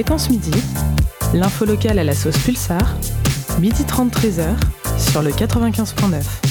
Séquence Midi, l'info locale à la sauce Pulsar, midi 30 13h sur le 95.9.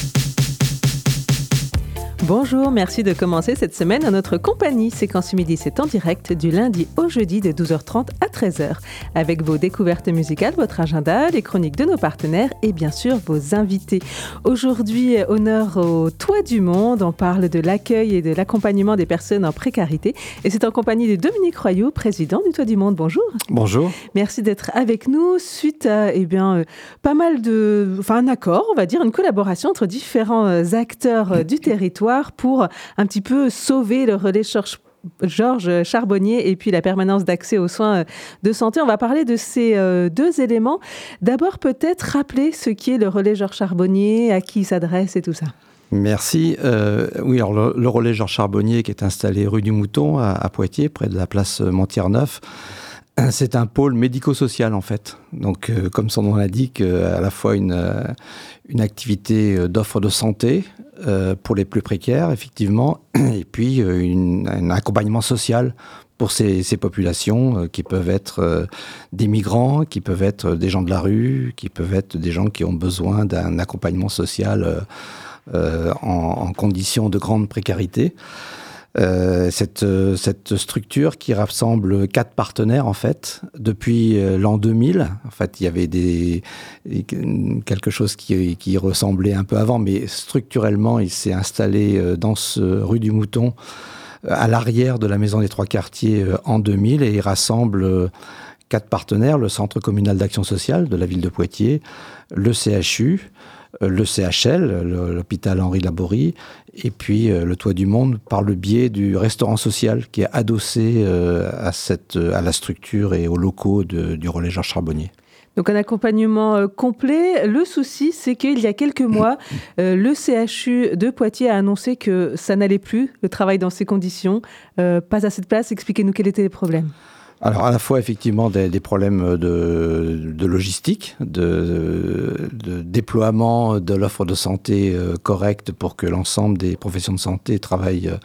Bonjour, merci de commencer cette semaine à notre compagnie. Séquence Midi, c'est en direct du lundi au jeudi de 12h30 à 13h. Avec vos découvertes musicales, votre agenda, les chroniques de nos partenaires et bien sûr vos invités. Aujourd'hui, honneur au Toit du Monde. On parle de l'accueil et de l'accompagnement des personnes en précarité. Et c'est en compagnie de Dominique Royou, président du Toit du Monde. Bonjour. Bonjour. Merci d'être avec nous suite à eh bien, euh, pas mal de. Enfin, un accord, on va dire, une collaboration entre différents euh, acteurs euh, du territoire pour un petit peu sauver le relais Georges Charbonnier et puis la permanence d'accès aux soins de santé. On va parler de ces euh, deux éléments. D'abord, peut-être rappeler ce qui est le relais Georges Charbonnier, à qui il s'adresse et tout ça. Merci. Euh, oui, alors le, relais Georges Charbonnier qui est installé rue du Mouton à, à Poitiers, près de la place Montier-Neuf. C'est un pôle médico-social en fait. Donc, euh, comme son nom l'indique, euh, à la fois une, euh, une activité d'offre de santé pour les plus précaires, effectivement, et puis un accompagnement social pour ces, ces populations qui peuvent être des migrants, qui peuvent être des gens de la rue, qui peuvent être des gens qui ont besoin d'un accompagnement social en, en conditions de grande précarité. Euh, cette, euh, cette, structure qui rassemble quatre partenaires en fait depuis euh, l'an 2000. En fait, il y avait des, quelque chose qui, qui, ressemblait un peu avant, mais structurellement, il s'est installé dans ce rue du Mouton à l'arrière de la maison des trois quartiers en 2000 et il rassemble quatre partenaires le Centre communal d'action sociale de la ville de Poitiers, le CHU, le CHL, l'hôpital Henri Laborie, et puis euh, le Toit du Monde par le biais du restaurant social qui est adossé euh, à, cette, à la structure et aux locaux du relais Georges Charbonnier. Donc un accompagnement euh, complet. Le souci, c'est qu'il y a quelques mois, le CHU de Poitiers a annoncé que ça n'allait plus, le travail dans ces conditions. pas assez de place. Expliquez-nous quels étaient les problèmes. Alors à la fois effectivement des, problèmes de, logistique, de, déploiement de l'offre de santé euh, correcte pour que l'ensemble des professions de santé travaillent euh,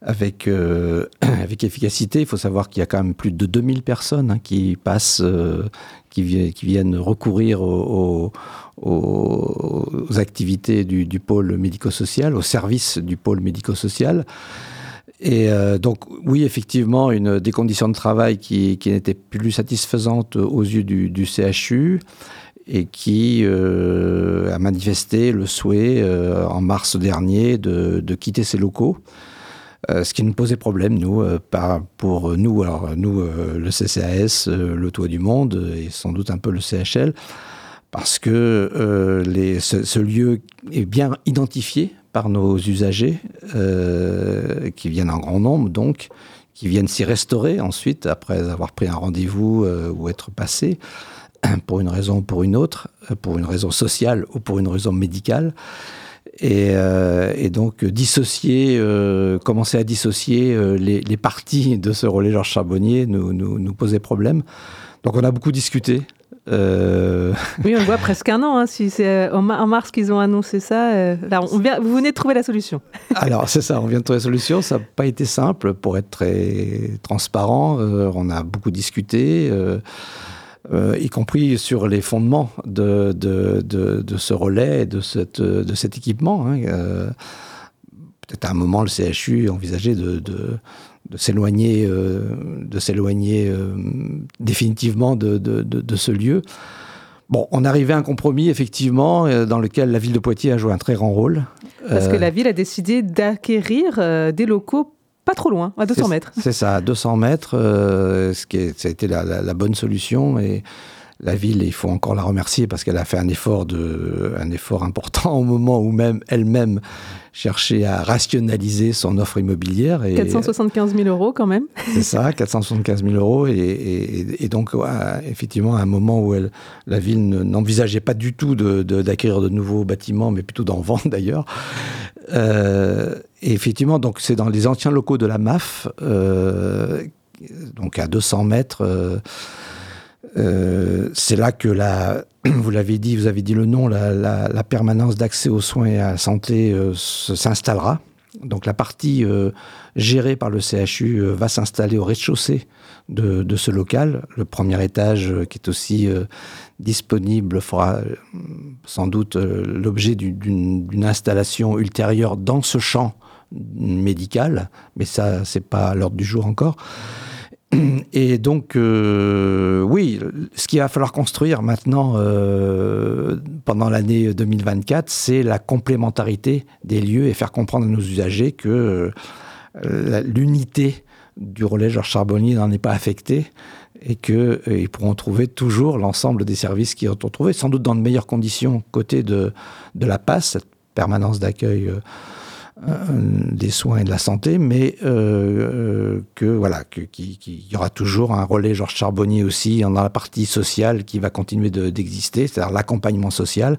avec, euh, avec efficacité. Il faut savoir qu'il y a quand même plus de 2000 personnes hein, qui passent, qui, viennent recourir aux, activités du, du pôle médico-social, au service du pôle médico-social. Et euh, donc, oui, effectivement, une, des conditions de travail qui, n'étaient plus satisfaisantes aux yeux du, CHU et qui euh, a manifesté le souhait euh, en mars dernier de, quitter ses locaux. Ce qui nous posait problème, nous, pour nous, alors nous, le CCAS, le Toit du Monde et sans doute un peu le CHL, parce que ce, lieu est bien identifié par nos usagers, euh, qui viennent en grand nombre, donc, qui viennent s'y restaurer ensuite, après avoir pris un rendez-vous euh, ou être passé, pour une raison ou pour une autre, pour une raison sociale ou pour une raison médicale. Et, euh, donc dissocier, euh, commencer à dissocier euh, les, parties de ce relais Georges Charbonnier nous, nous, nous posait problème. Donc on a beaucoup discuté euh... Oui, on voit presque un an. Hein, si c'est euh, en, mars qu'ils ont annoncé ça, euh, là, on vient, vous venez de trouver la solution. Alors, c'est ça, on vient de trouver la solution. Ça n'a pas été simple pour être très transparent. Euh, on a beaucoup discuté, y compris sur les fondements de, de, de, de, ce relais, de, cette, de cet équipement. Hein. Peut-être à un moment, le CHU envisageait de de s'éloigner euh, de s'éloigner euh, définitivement de, de, de, de, ce lieu. Bon, on arrivait à un compromis, effectivement, euh, dans lequel la ville de Poitiers a joué un très grand rôle. Parce que la ville a décidé d'acquérir des locaux pas trop loin, à 200 mètres. C'est ça, à 200 mètres, ce qui est, ça a été la, la, la bonne solution. Et la ville, il faut encore la remercier parce qu'elle a fait un effort, de, un effort important au moment où même elle-même cherchait à rationaliser son offre immobilière. Et, 475 000 euros quand même. C'est ça, 475 000 euros. Et, et, et donc, ouais, effectivement, à un moment où elle, la ville n'envisageait pas du tout d'acquérir de, de, nouveaux bâtiments, mais plutôt d'en vendre d'ailleurs. Euh, et effectivement, donc c'est dans les anciens locaux de la MAF, euh, donc à 200 mètres. Euh, euh, c'est là que la, vous l'avez dit, vous avez dit le nom, la, la, la permanence d'accès aux soins et à la santé euh, s'installera. Donc la partie gérée par le CHU va s'installer au rez-de-chaussée de, ce local. Le premier étage qui est aussi disponible fera sans doute l'objet d'une installation ultérieure dans ce champ médical, mais ça, c'est pas à l'ordre du jour encore. Et donc, euh, oui, ce qu'il va falloir construire maintenant euh, pendant l'année 2024, c'est la complémentarité des lieux et faire comprendre à nos usagers que euh, l'unité du relais Georges Charbonnier n'en est pas affectée et qu'ils pourront trouver toujours l'ensemble des services qu'ils ont trouvés, sans doute dans de meilleures conditions côté de, de la passe, cette permanence d'accueil euh, des soins et de la santé, mais euh, euh, que voilà, qu'il y aura toujours un relais Georges Charbonnier aussi dans la partie sociale qui va continuer d'exister, c'est-à-dire l'accompagnement social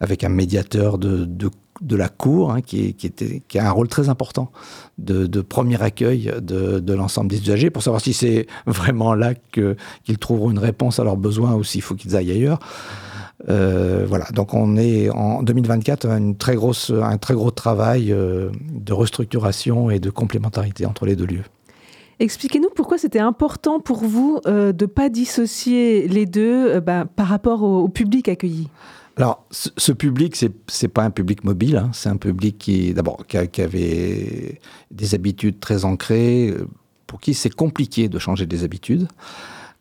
avec un médiateur de, de, la cour hein, qui, qui, qui, a un rôle très important de, premier accueil de l'ensemble des usagers pour savoir si c'est vraiment là qu'ils trouveront une réponse à leurs besoins ou s'il faut qu'ils aillent ailleurs. Euh, voilà, donc on est en 2024 une très grosse, un très gros travail euh, de restructuration et de complémentarité entre les deux lieux. Expliquez-nous pourquoi c'était important pour vous euh, de ne pas dissocier les deux bah, par rapport au, public accueilli. Alors, ce, public, ce n'est pas un public mobile, hein. c'est un public qui, d'abord, qui, qui, avait des habitudes très ancrées, pour qui c'est compliqué de changer des habitudes,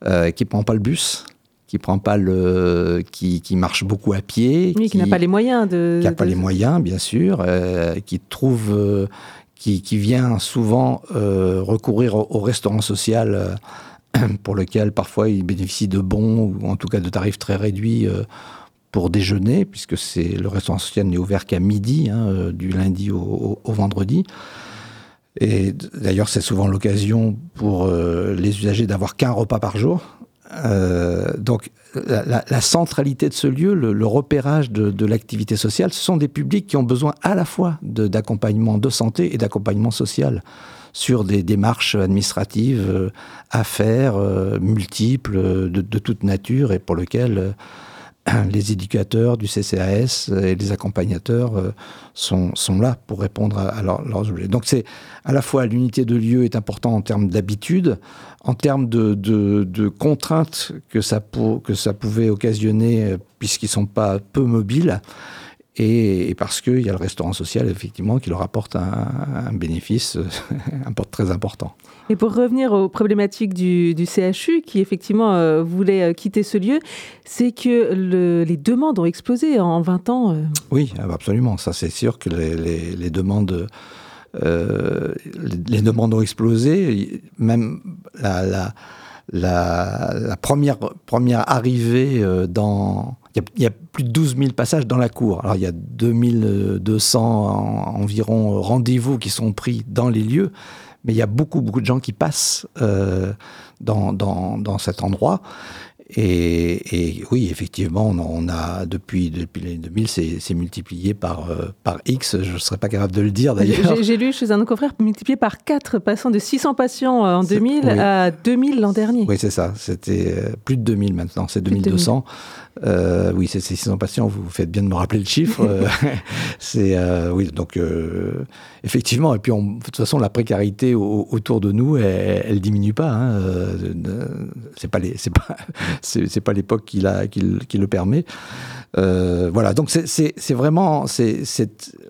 qui ne prend pas le bus, qui prend pas le, qui, qui marche beaucoup à pied, qui, n'a pas les moyens de, qui n'a pas les moyens bien sûr, euh, qui trouve, euh, qui, qui, vient souvent euh, recourir au, restaurant social pour lequel parfois il bénéficie de bons ou en tout cas de tarifs très réduits pour déjeuner, puisque c'est le restaurant social n'est ouvert qu'à midi, hein, du lundi au, au, vendredi. Et d'ailleurs, c'est souvent l'occasion pour les usagers d'avoir qu'un repas par jour. Euh, donc la, centralité de ce lieu, le, repérage de, l'activité sociale, ce sont des publics qui ont besoin à la fois d'accompagnement de, santé et d'accompagnement social sur des démarches administratives euh, à faire, euh, multiples, de, toute nature, et pour lesquelles les éducateurs du CCAS et les accompagnateurs sont, sont là pour répondre à, leurs objets. Donc c'est à la fois l'unité de lieu est importante en termes d'habitude, en termes de, contraintes que ça, que ça pouvait occasionner, euh, puisqu'ils ne sont pas peu mobiles, et, parce qu'il y a le restaurant social, effectivement, qui leur apporte un, bénéfice un très important. Et pour revenir aux problématiques du, du CHU, qui effectivement euh, voulait euh, quitter ce lieu, c'est que le, les demandes ont explosé en 20 ans. Oui, absolument. Ça, c'est sûr que les, les, les demandes euh, les demandes ont explosé. Même la, la, la, première, arrivée euh, dans... Il y, a, plus de 12 000 passages dans la cour. Alors il y a 2200 environ rendez-vous qui sont pris dans les lieux, mais il y a beaucoup, beaucoup de gens qui passent euh, dans, dans, dans, cet endroit. Et, oui, effectivement, on, a depuis, depuis les 2000, c'est multiplié par, euh, par X. Je ne serais pas capable de le dire d'ailleurs. J'ai lu chez un confrère multiplié par 4, passant de 600 patients euh, en 2000 à 2000 l'an dernier. Oui, c'est ça. C'était euh, plus de 2000 maintenant, c'est 2200. Euh, oui, c'est 600 patients, vous faites bien de me rappeler le chiffre. c'est oui, donc effectivement, et puis de toute façon, la précarité autour de nous, elle, elle diminue pas. Hein, c'est pas les, c'est pas, c'est pas l'époque qui, qui, le permet. Euh, voilà, donc c'est vraiment, c'est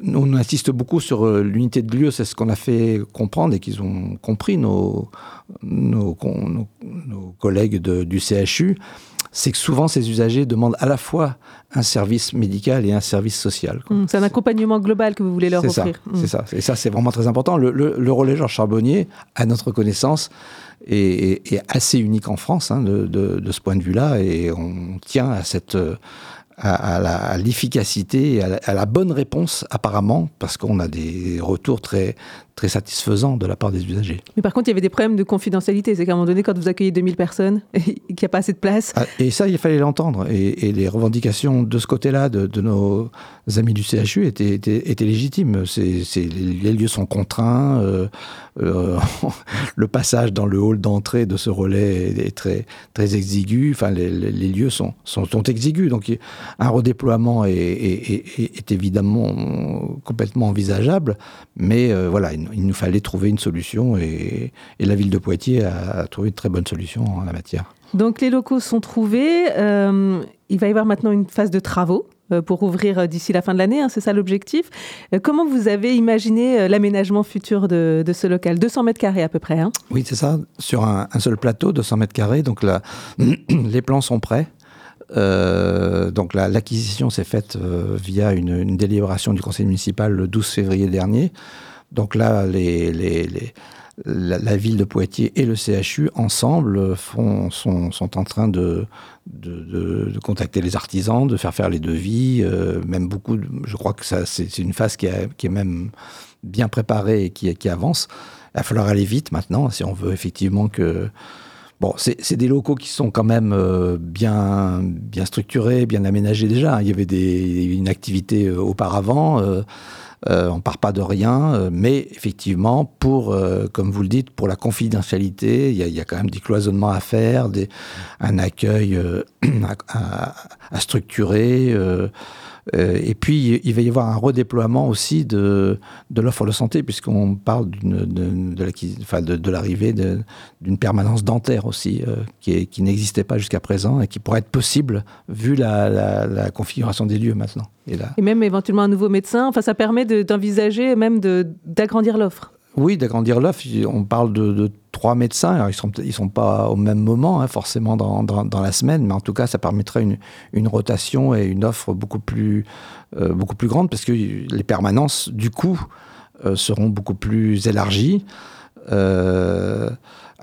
on insiste beaucoup sur euh, l'unité de lieu, c'est ce qu'on a fait comprendre et qu'ils ont compris nos, nos, nos, collègues du CHU c'est que souvent ces usagers demandent à la fois un service médical et un service social. Mmh, c'est un accompagnement global que vous voulez leur offrir. C'est ça, et ça c'est vraiment très important. Le, le, relais Georges Charbonnier, à notre connaissance, est, assez unique en France hein, de, de, ce point de vue-là, et on tient à cette à, l'efficacité et à la, bonne réponse apparemment, parce qu'on a des retours très, très satisfaisant de la part des usagers. Mais par contre, il y avait des problèmes de confidentialité. C'est qu'à un moment donné, quand vous accueillez 2000 personnes et qu'il n'y a pas assez de place. Ah, et ça, il fallait l'entendre. Et, les revendications de ce côté-là de, nos amis du CHU étaient, étaient, légitimes. les lieux sont contraints. Euh, euh, le passage dans le hall d'entrée de ce relais est, très, très exigu. Enfin, les, lieux sont, sont, sont, exigus. Donc, un redéploiement est, est évidemment complètement envisageable. Mais euh, voilà, il, nous fallait trouver une solution et, la ville de Poitiers a, trouvé une très bonne solution en la matière. Donc les locaux sont trouvés. Euh, il va y avoir maintenant une phase de travaux euh, pour ouvrir d'ici la fin de l'année, hein, c'est ça l'objectif. comment vous avez imaginé l'aménagement futur de, ce local? 200 mètres carrés à peu près. Hein oui, c'est ça, sur un, seul plateau, 200 mètres carrés. Donc là, les plans sont prêts. donc l'acquisition s'est faite via une, une, délibération du conseil municipal le 12 février dernier. Donc là, la, ville de Poitiers et le CHU ensemble sont, en train de, contacter les artisans, de faire faire les devis, euh, même beaucoup. Je crois que c'est une phase qui, est même bien préparée et qui, avance. Il va falloir aller vite maintenant si on veut effectivement que. Bon, c'est des locaux qui sont quand même euh, bien, bien structurés, bien aménagés déjà. Il y avait une activité euh, auparavant. Euh, on part pas de rien, euh, mais effectivement, pour, euh, comme vous le dites, pour la confidentialité, il y, a, quand même des cloisonnements à faire, un accueil à, structurer. Et puis, il va y avoir un redéploiement aussi de, de l'offre de santé, puisqu'on parle de, de l'arrivée d'une permanence dentaire aussi, qui, qui n'existait pas jusqu'à présent et qui pourrait être possible vu la configuration des lieux maintenant. Et, même éventuellement un nouveau médecin. Enfin, ça permet d'envisager même d'agrandir l'offre. Oui, d'agrandir l'offre. On parle de, trois médecins. Alors, ils ne sont, ils sont pas au même moment, hein, forcément, dans, dans, la semaine, mais en tout cas, ça permettrait une, une rotation et une offre beaucoup plus, euh, beaucoup plus grande, parce que les permanences, du coup, euh, seront beaucoup plus élargies. Euh,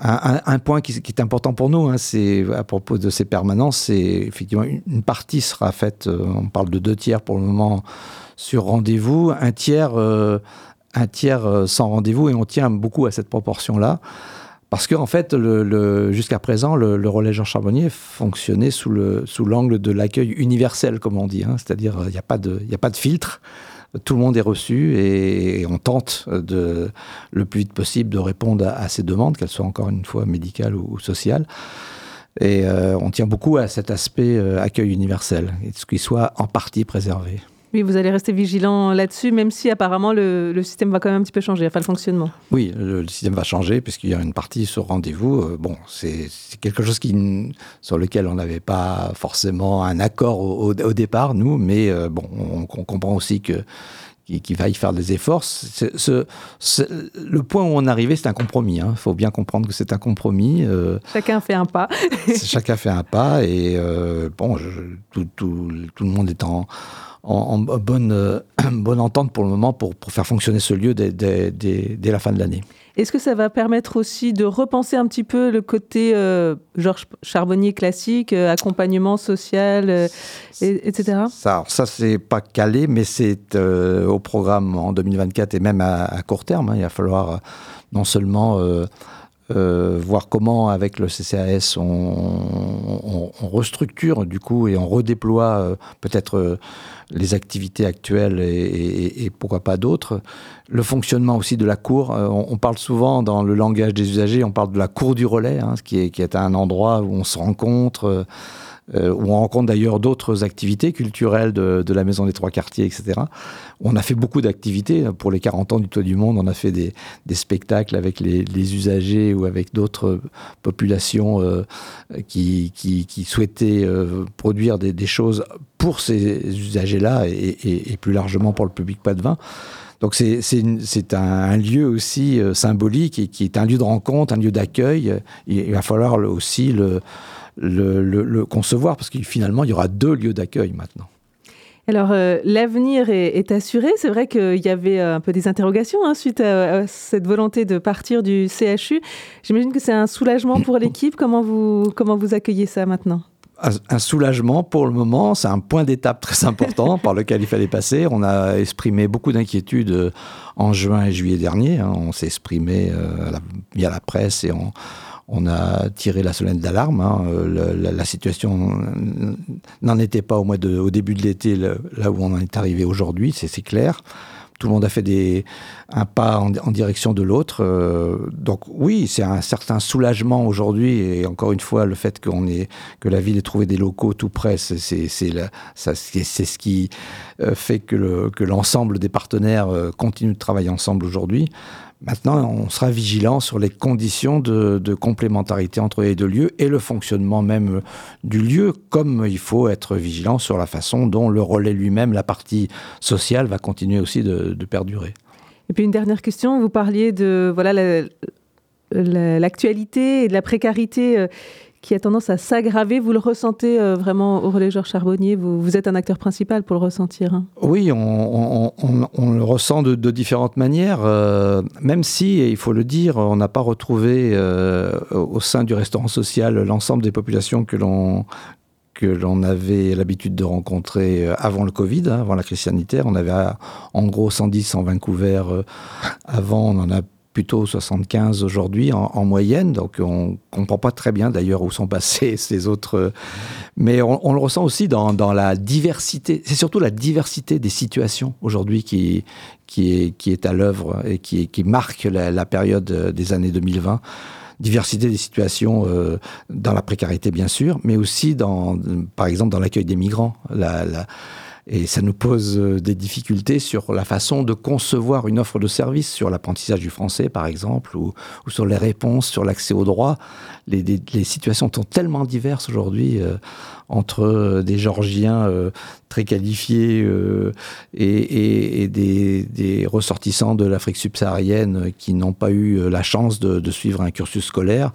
un, point qui, est important pour nous, hein, c'est à propos de ces permanences, c'est effectivement une, partie sera faite, on parle de deux tiers pour le moment sur rendez-vous, un tiers, un tiers sans rendez-vous, et on tient beaucoup à cette proportion-là. Parce qu'en en fait, jusqu'à présent, le, relais Jean Charbonnier fonctionnait sous, le, sous l'angle de l'accueil universel, comme on dit. Hein. C'est-à-dire, il n'y a, pas de, filtre tout le monde est reçu et, on tente le plus vite possible de répondre à, ces demandes, qu'elles soient encore une fois médicales ou, sociales. Et euh, on tient beaucoup à cet aspect euh, accueil universel, et ce qui soit en partie préservé. Oui, vous allez rester vigilant là-dessus, même si apparemment le, système va quand même un petit peu changer, enfin le fonctionnement. Oui, le, système va changer puisqu'il y a une partie sur rendez-vous. Euh, bon, c'est quelque chose qui, sur lequel on n'avait pas forcément un accord au, départ, nous, mais euh, bon, on, comprend aussi que qu'il va y faire des efforts. Le point où on est arrivé, c'est un compromis. Il hein. faut bien comprendre que c'est un compromis. Euh, chacun fait un pas. chacun fait un pas et bon, tout, tout, tout, le monde est en, en, bonne, euh, bonne entente pour le moment pour, pour faire fonctionner ce lieu dès, dès, la fin de l'année. Est-ce que ça va permettre aussi de repenser un petit peu le côté euh, Georges Charbonnier classique, euh, accompagnement social, etc. Ça, ça c'est pas calé, mais c'est au programme en 2024 et même à, court terme. Hein. il va falloir non seulement voir comment avec le CCAS on, restructure du coup et on redéploie peut-être les activités actuelles et, pourquoi pas d'autres. Le fonctionnement aussi de la cour. Euh, on, parle souvent dans le langage des usagers, on parle de la cour du relais, hein, qui est, qui est un endroit où on se rencontre. Euh, euh, où on rencontre d'ailleurs d'autres activités culturelles de, la Maison des Trois Quartiers, etc. On a fait beaucoup d'activités. Pour les 40 ans du Toit du Monde, on a fait des, spectacles avec les, usagers ou avec d'autres populations euh, qui, souhaitaient euh, produire des, choses pour ces usagers-là et, plus largement pour le public pas de vin. Donc c'est un, lieu aussi symbolique et qui est un lieu de rencontre, un lieu d'accueil. Il, va falloir aussi le, le, concevoir, parce que finalement, il y aura deux lieux d'accueil maintenant. Alors, euh, l'avenir est, assuré. C'est vrai qu'il y avait euh, un peu des interrogations hein, suite à, cette volonté de partir du CHU. J'imagine que c'est un soulagement pour l'équipe. Comment vous, comment vous accueillez ça maintenant? Un soulagement pour le moment. C'est un point d'étape très important par lequel il fallait passer. On a exprimé beaucoup d'inquiétudes en juin et juillet dernier. Hein. On s'est exprimé via la presse et on, on a tiré la sonnette d'alarme. Hein. La, situation n'en était pas au, mois de, au début de l'été, là où on en est arrivé aujourd'hui, c'est clair tout le monde a fait des, un pas en, direction de l'autre. Euh, donc oui, c'est un certain soulagement aujourd'hui. Et encore une fois, le fait qu'on que la ville ait trouvé des locaux tout près, c'est ce qui euh, fait que l'ensemble le, des partenaires euh, continuent de travailler ensemble aujourd'hui. Maintenant, on sera vigilant sur les conditions de, complémentarité entre les deux lieux et le fonctionnement même du lieu, comme il faut être vigilant sur la façon dont le relais lui-même, la partie sociale, va continuer aussi de, perdurer. Et puis une dernière question, vous parliez de voilà l'actualité et de la précarité euh, qui a tendance à s'aggraver. Vous le ressentez euh, vraiment au relais Georges Charbonnier? Vous, êtes un acteur principal pour le ressentir. Hein? Oui, on, le ressent de, différentes manières, euh, même si, et il faut le dire, on n'a pas retrouvé euh, au sein du restaurant social l'ensemble des populations que l'on que l'on avait l'habitude de rencontrer avant le Covid, hein, avant la crise sanitaire. On avait en gros 110, 120 couverts avant, on en a plutôt 75 aujourd'hui en, moyenne, donc on comprend pas très bien d'ailleurs où sont passés ces autres. Mais on, le ressent aussi dans, la diversité. C'est surtout la diversité des situations aujourd'hui qui, est, à l'œuvre et qui, marque la, période des années 2020 diversité des situations euh, dans la précarité bien sûr, mais aussi dans, par exemple dans l'accueil des migrants. Et ça nous pose euh, des difficultés sur la façon de concevoir une offre de service, sur l'apprentissage du français par exemple, ou, sur les réponses, sur l'accès aux droits. Les, situations sont tellement diverses aujourd'hui euh, entre euh, des Georgiens très qualifiés et, des, ressortissants de l'Afrique subsaharienne qui n'ont pas eu la chance de suivre un cursus scolaire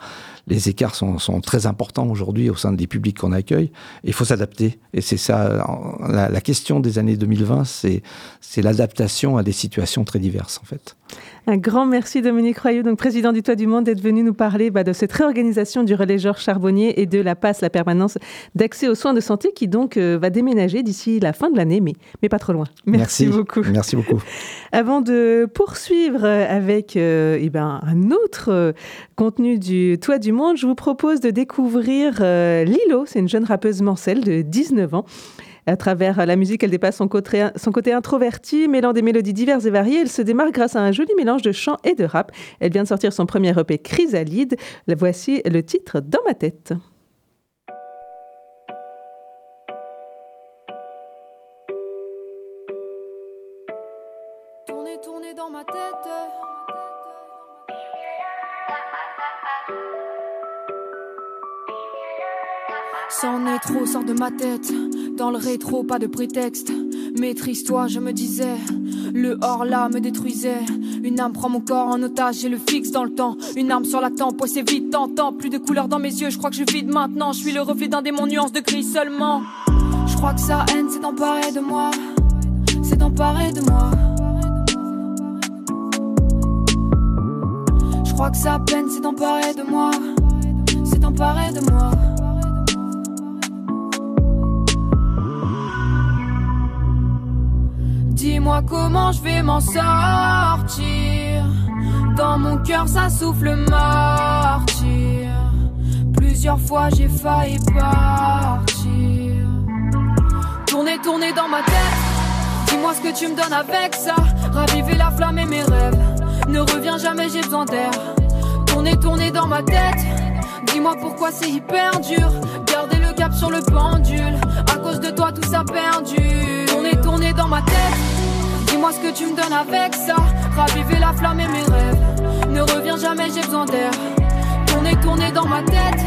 les écarts sont, très importants aujourd'hui au sein des publics qu'on accueille. il faut s'adapter. Et c'est ça, la, question des années 2020, c'est l'adaptation à des situations très diverses, en fait. Un grand merci Dominique Royeux, donc président du Toit du Monde, d'être venu nous parler bah, de cette réorganisation du relais Georges Charbonnier et de la PASSE, la permanence d'accès aux soins de santé, qui donc euh, va déménager d'ici la fin de l'année, mais, mais pas trop loin. Merci, beaucoup. Merci beaucoup. Avant de poursuivre avec euh, eh ben, un autre euh, contenu du Toit du Monde, je vous propose de découvrir Lilo. C'est une jeune rappeuse mancelle de 19 ans. À travers la musique, elle dépasse son côté, introverti, mêlant des mélodies diverses et variées. Elle se démarque grâce à un joli mélange de chant et de rap. Elle vient de sortir son premier EP Chrysalide. Voici le titre Dans ma tête. Est trop, sort de ma tête. Dans le rétro, pas de prétexte. Maîtrise-toi, je me disais. Le hors-là me détruisait. Une âme prend mon corps en otage et le fixe dans le temps. Une arme sur la tempe, c'est vite tentant. Plus de couleurs dans mes yeux, je crois que je vide maintenant. Je suis le reflet d'un démon, nuance de gris seulement. Je crois que sa haine s'est emparée de moi. C'est emparé de moi. Je crois que sa peine s'est emparée de moi. C'est emparé de moi. Dis-moi comment je vais m'en sortir. Dans mon cœur, ça souffle martyr. Plusieurs fois, j'ai failli partir. Tourner, tourner dans ma tête. Dis-moi ce que tu me donnes avec ça. Raviver la flamme et mes rêves. Ne reviens jamais, j'ai besoin d'air. Tourner, tourner dans ma tête. Dis-moi pourquoi c'est hyper dur. Garder le cap sur le pendule. À cause de toi, tout ça perdu. Ma tête. Dis-moi ce que tu me donnes avec ça. Raviver la flamme et mes rêves. Ne reviens jamais, j'ai besoin d'air. Tourner, tourner dans ma tête.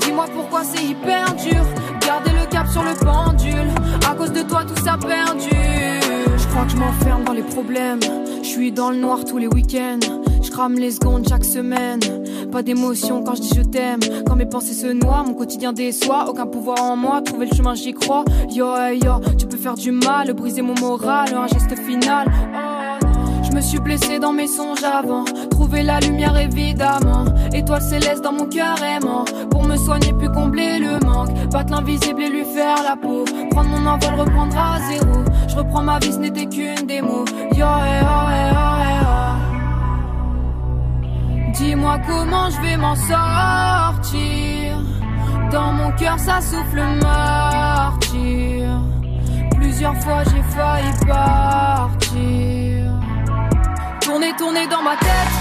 Dis-moi pourquoi c'est hyper dur. Garder le cap sur le pendule. À cause de toi, tout ça perdu. Je crois que je m'enferme dans les problèmes. Je suis dans le noir tous les week-ends. Je crame les secondes chaque semaine. Pas d'émotion quand je dis je t'aime. Quand mes pensées se noient, mon quotidien déçoit. Aucun pouvoir en moi, trouver le chemin, j'y crois. Yo, yo, tu peux faire du mal, briser mon moral, un geste final. me suis blessé dans mes songes avant. Trouver la lumière évidemment. Étoile céleste dans mon cœur aimant. Pour me soigner puis combler le manque. Battre l'invisible et lui faire la peau. Prendre mon envol, reprendre à zéro. Je reprends ma vie, ce n'était qu'une démo. Yo, oh, oh, oh. Dis-moi comment je vais m'en sortir. Dans mon cœur, ça souffle martyr. Plusieurs fois, j'ai failli partir. Tourner, tourner dans ma tête.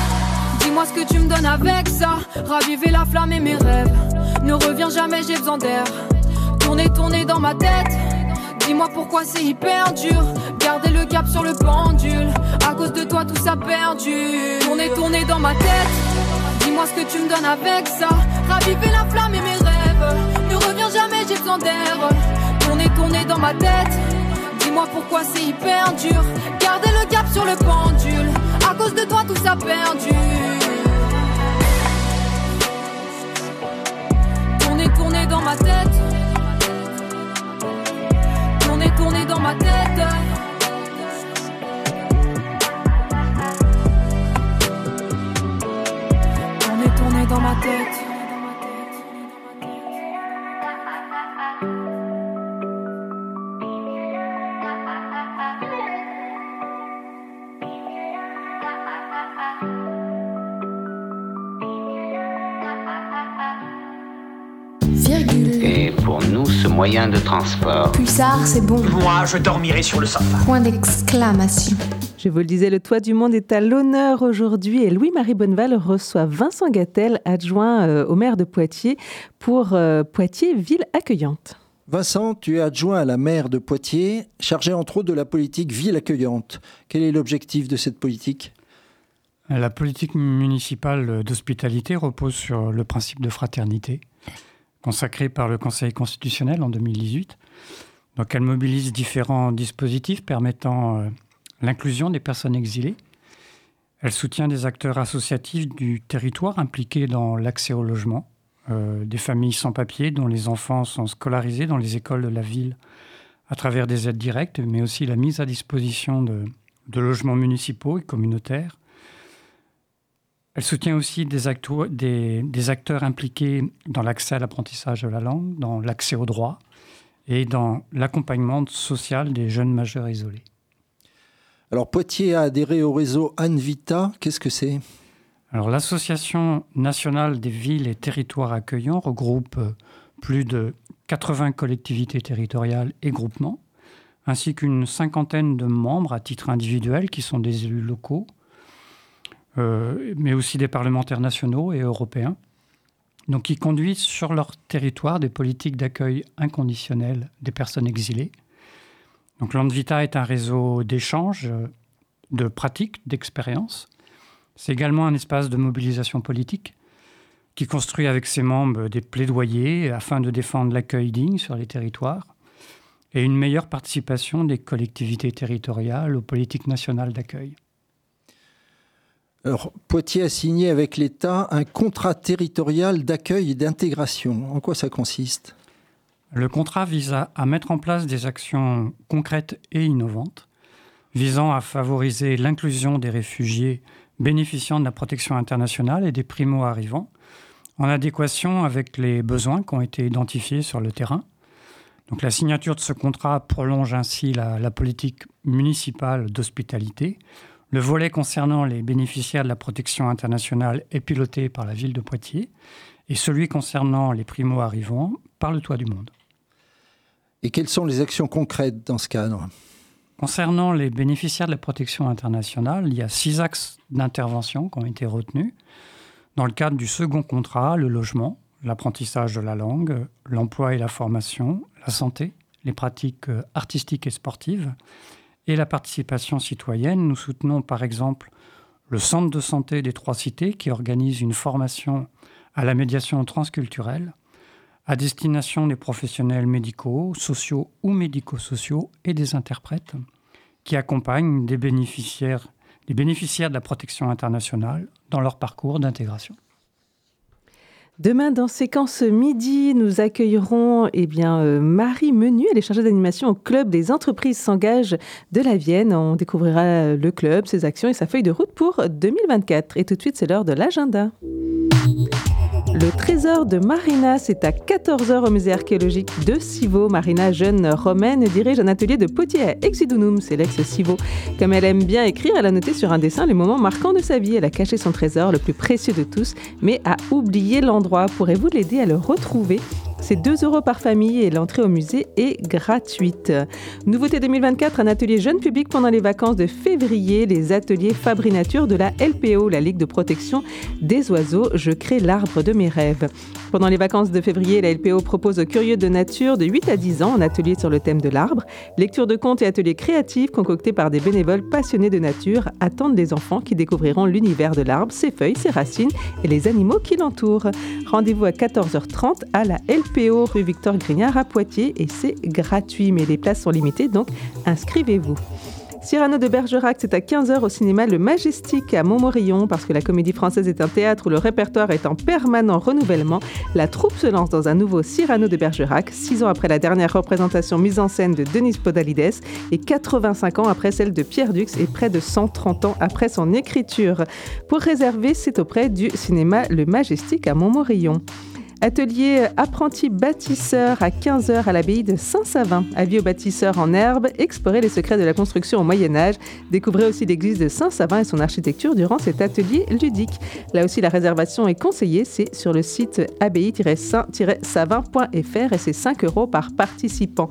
Dis-moi ce que tu me donnes avec ça. Raviver la flamme et mes rêves. Ne reviens jamais, j'ai besoin d'air. Tourner, tourner dans ma tête. Dis-moi pourquoi c'est hyper dur. Garder le cap sur le pendule. À cause de toi, tout ça perdu. Tourner, tourner dans ma tête. Dis-moi ce que tu me donnes avec ça. Raviver la flamme et mes rêves. Ne reviens jamais, j'ai besoin d'air. Tourner, tourner dans ma tête. Dis-moi pourquoi c'est hyper dur. Garder le cap sur le pendule. À cause de toi, tout ça perdu. Tourner, dans ma tête. Tourner, dans ma tête. Tourner, tourner dans ma tête. Moyen de transport. Pulsar, c'est bon. Moi, je dormirai sur le sofa. Point d'exclamation. Je vous le disais, le toit du monde est à l'honneur aujourd'hui et Louis-Marie Bonneval reçoit Vincent Gattel, adjoint euh, au maire de Poitiers, pour euh, Poitiers, ville accueillante. Vincent, tu es adjoint à la maire de Poitiers, chargé entre autres de la politique ville accueillante. Quel est l'objectif de cette politique? La politique municipale d'hospitalité repose sur le principe de fraternité, consacré par le Conseil constitutionnel en 2018. Donc elle mobilise différents dispositifs permettant euh, l'inclusion des personnes exilées. Elle soutient des acteurs associatifs du territoire impliqués dans l'accès au logement, euh, des familles sans papier dont les enfants sont scolarisés dans les écoles de la ville à travers des aides directes, mais aussi la mise à disposition de logements municipaux et communautaires. Elle soutient aussi des, acto- des- des acteurs impliqués dans l'accès à l'apprentissage de la langue, dans l'accès au droit et dans l'accompagnement social des jeunes majeurs isolés. Alors Poitiers a adhéré au réseau Anvita. Qu'est-ce que c'est? Alors, l'Association nationale des villes et territoires accueillants regroupe plus de 80 collectivités territoriales et groupements, ainsi qu'une cinquantaine de membres à titre individuel qui sont des élus locaux, euh, mais aussi des parlementaires nationaux et européens, donc qui conduisent sur leur territoire des politiques d'accueil inconditionnel des personnes exilées. Donc l'Anvita est un réseau d'échanges, euh, de pratiques, d'expériences. C'est également un espace de mobilisation politique qui construit avec ses membres des plaidoyers afin de défendre l'accueil digne sur les territoires et une meilleure participation des collectivités territoriales aux politiques nationales d'accueil. Alors Poitiers a signé avec l'État un contrat territorial d'accueil et d'intégration. En quoi ça consiste? Le contrat vise à, mettre en place des actions concrètes et innovantes visant à favoriser l'inclusion des réfugiés bénéficiant de la protection internationale et des primo-arrivants en adéquation avec les besoins qui ont été identifiés sur le terrain. Donc la signature de ce contrat prolonge ainsi la politique municipale d'hospitalité. Le volet concernant les bénéficiaires de la protection internationale est piloté par la ville de Poitiers et celui concernant les primo-arrivants par le Toit du Monde. Et quelles sont les actions concrètes dans ce cadre? Concernant les bénéficiaires de la protection internationale, il y a six axes d'intervention qui ont été retenus. Dans le cadre du second contrat, le logement, l'apprentissage de la langue, l'emploi et la formation, la santé, les pratiques artistiques et sportives et la participation citoyenne. Nous soutenons par exemple le Centre de santé des Trois Cités qui organise une formation à la médiation transculturelle à destination des professionnels médicaux, sociaux ou médico-sociaux et des interprètes qui accompagnent des bénéficiaires, des bénéficiaires de la protection internationale dans leur parcours d'intégration. Demain, dans Séquence Midi, nous accueillerons eh bien, euh, Marie Menu. Elle est chargée d'animation au Club des entreprises s'engagent de la Vienne. On découvrira le club, ses actions et sa feuille de route pour 2024. Et tout de suite, c'est l'heure de l'agenda. Le trésor de Marina, c'est à 14h au musée archéologique de Sivo. Marina, jeune romaine, dirige un atelier de potier à Exidunum, c'est l'ex-Sivo. Comme elle aime bien écrire, elle a noté sur un dessin les moments marquants de sa vie. Elle a caché son trésor, le plus précieux de tous, mais a oublié l'endroit. Pourrez-vous l'aider à le retrouver? C'est 2 euros par famille et l'entrée au musée est gratuite. Nouveauté 2024, un atelier jeune public pendant les vacances de février, les ateliers Fabri Nature de la LPO, la Ligue de protection des oiseaux. Je crée l'arbre de mes rêves. Pendant les vacances de février, la LPO propose aux curieux de nature de 8 à 10 ans un atelier sur le thème de l'arbre. Lecture de contes et ateliers créatifs concoctés par des bénévoles passionnés de nature attendent les enfants qui découvriront l'univers de l'arbre, ses feuilles, ses racines et les animaux qui l'entourent. Rendez-vous à 14h30 à la LPO. Rue Victor Grignard à Poitiers et c'est gratuit, mais les places sont limitées, donc inscrivez-vous. Cyrano de Bergerac, c'est à 15h au cinéma Le Majestic à Montmorillon, parce que la comédie française est un théâtre où le répertoire est en permanent renouvellement. La troupe se lance dans un nouveau Cyrano de Bergerac, six ans après la dernière représentation mise en scène de Denis Podalides et 85 ans après celle de Pierre Dux et près de 130 ans après son écriture. Pour réserver, c'est auprès du cinéma Le Majestic à Montmorillon. Atelier apprenti bâtisseur à 15h à l'abbaye de Saint-Savin. Avis aux bâtisseurs en herbe, explorer les secrets de la construction au Moyen-Âge. Découvrez aussi l'église de Saint-Savin et son architecture durant cet atelier ludique. Là aussi, la réservation est conseillée. C'est sur le site abbaye-saint-savin.fr et c'est 5 euros par participant.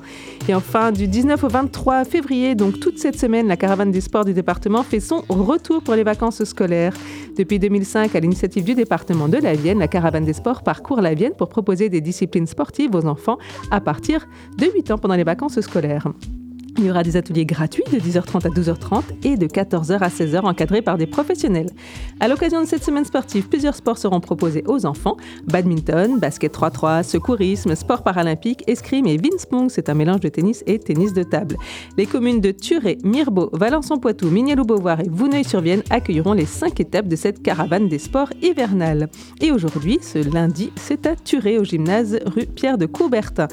Et enfin, du 19 au 23 février, donc toute cette semaine, la caravane des sports du département fait son retour pour les vacances scolaires. Depuis 2005, à l'initiative du département de la Vienne, la caravane des sports parcourt la Pour proposer des disciplines sportives aux enfants à partir de 8 ans pendant les vacances scolaires. Il y aura des ateliers gratuits de 10h30 à 12h30 et de 14h à 16h encadrés par des professionnels. À l'occasion de cette semaine sportive, plusieurs sports seront proposés aux enfants. Badminton, basket 3-3, secourisme, sport paralympique, escrime et Vince c'est un mélange de tennis et tennis de table. Les communes de Turé, Mirbeau, Valençon-Poitou, Mignaloux-Beauvoir et Vouneuil-sur-Vienne accueilleront les cinq étapes de cette caravane des sports hivernales. Et aujourd'hui, ce lundi, c'est à Turé au gymnase rue Pierre de Coubertin.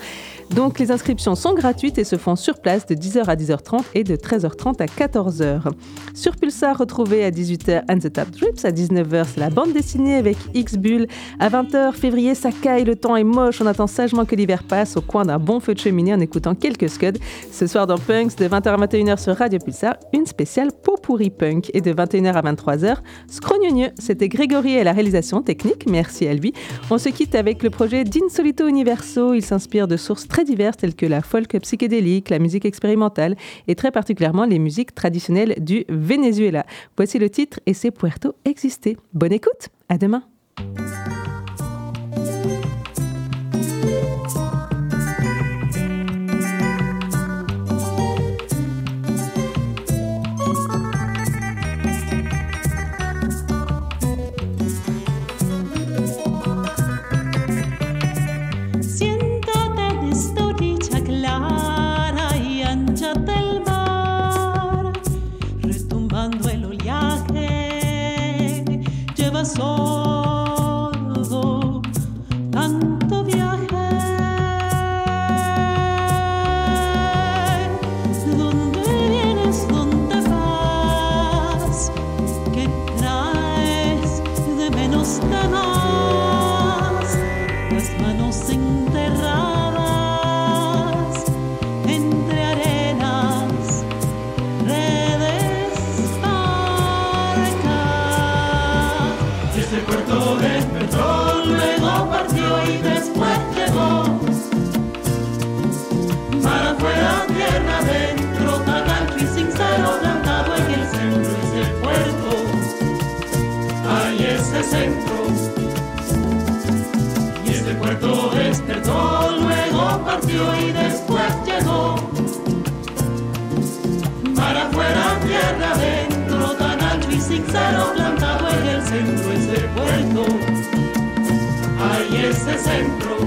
Donc les inscriptions sont gratuites et se font sur place de 10h à 10h30 et de 13h30 à 14h. Sur Pulsar, retrouvez à 18h And the Tap Drips, à 19h c'est la bande dessinée avec X-Bull, à 20h février ça caille, le temps est moche, on attend sagement que l'hiver passe au coin d'un bon feu de cheminée en écoutant quelques scuds. Ce soir dans Punks, de 20h à 21h sur Radio Pulsar, une spéciale pot pourri punk et de 21h à 23h, Scrogneux. C'était Grégory et la réalisation technique, merci à lui. On se quitte avec le projet d'Insolito Universo, il s'inspire de sources très diverses telles que la folk psychédélique, la musique expérimentale et très particulièrement les musiques traditionnelles du Venezuela. Voici le titre et c'est Puerto Exister. Bonne écoute, à demain. Santana. y después llegó. Para afuera, tierra adentro, tan al sincero plantado en el centro ese puerto. Ahí ese centro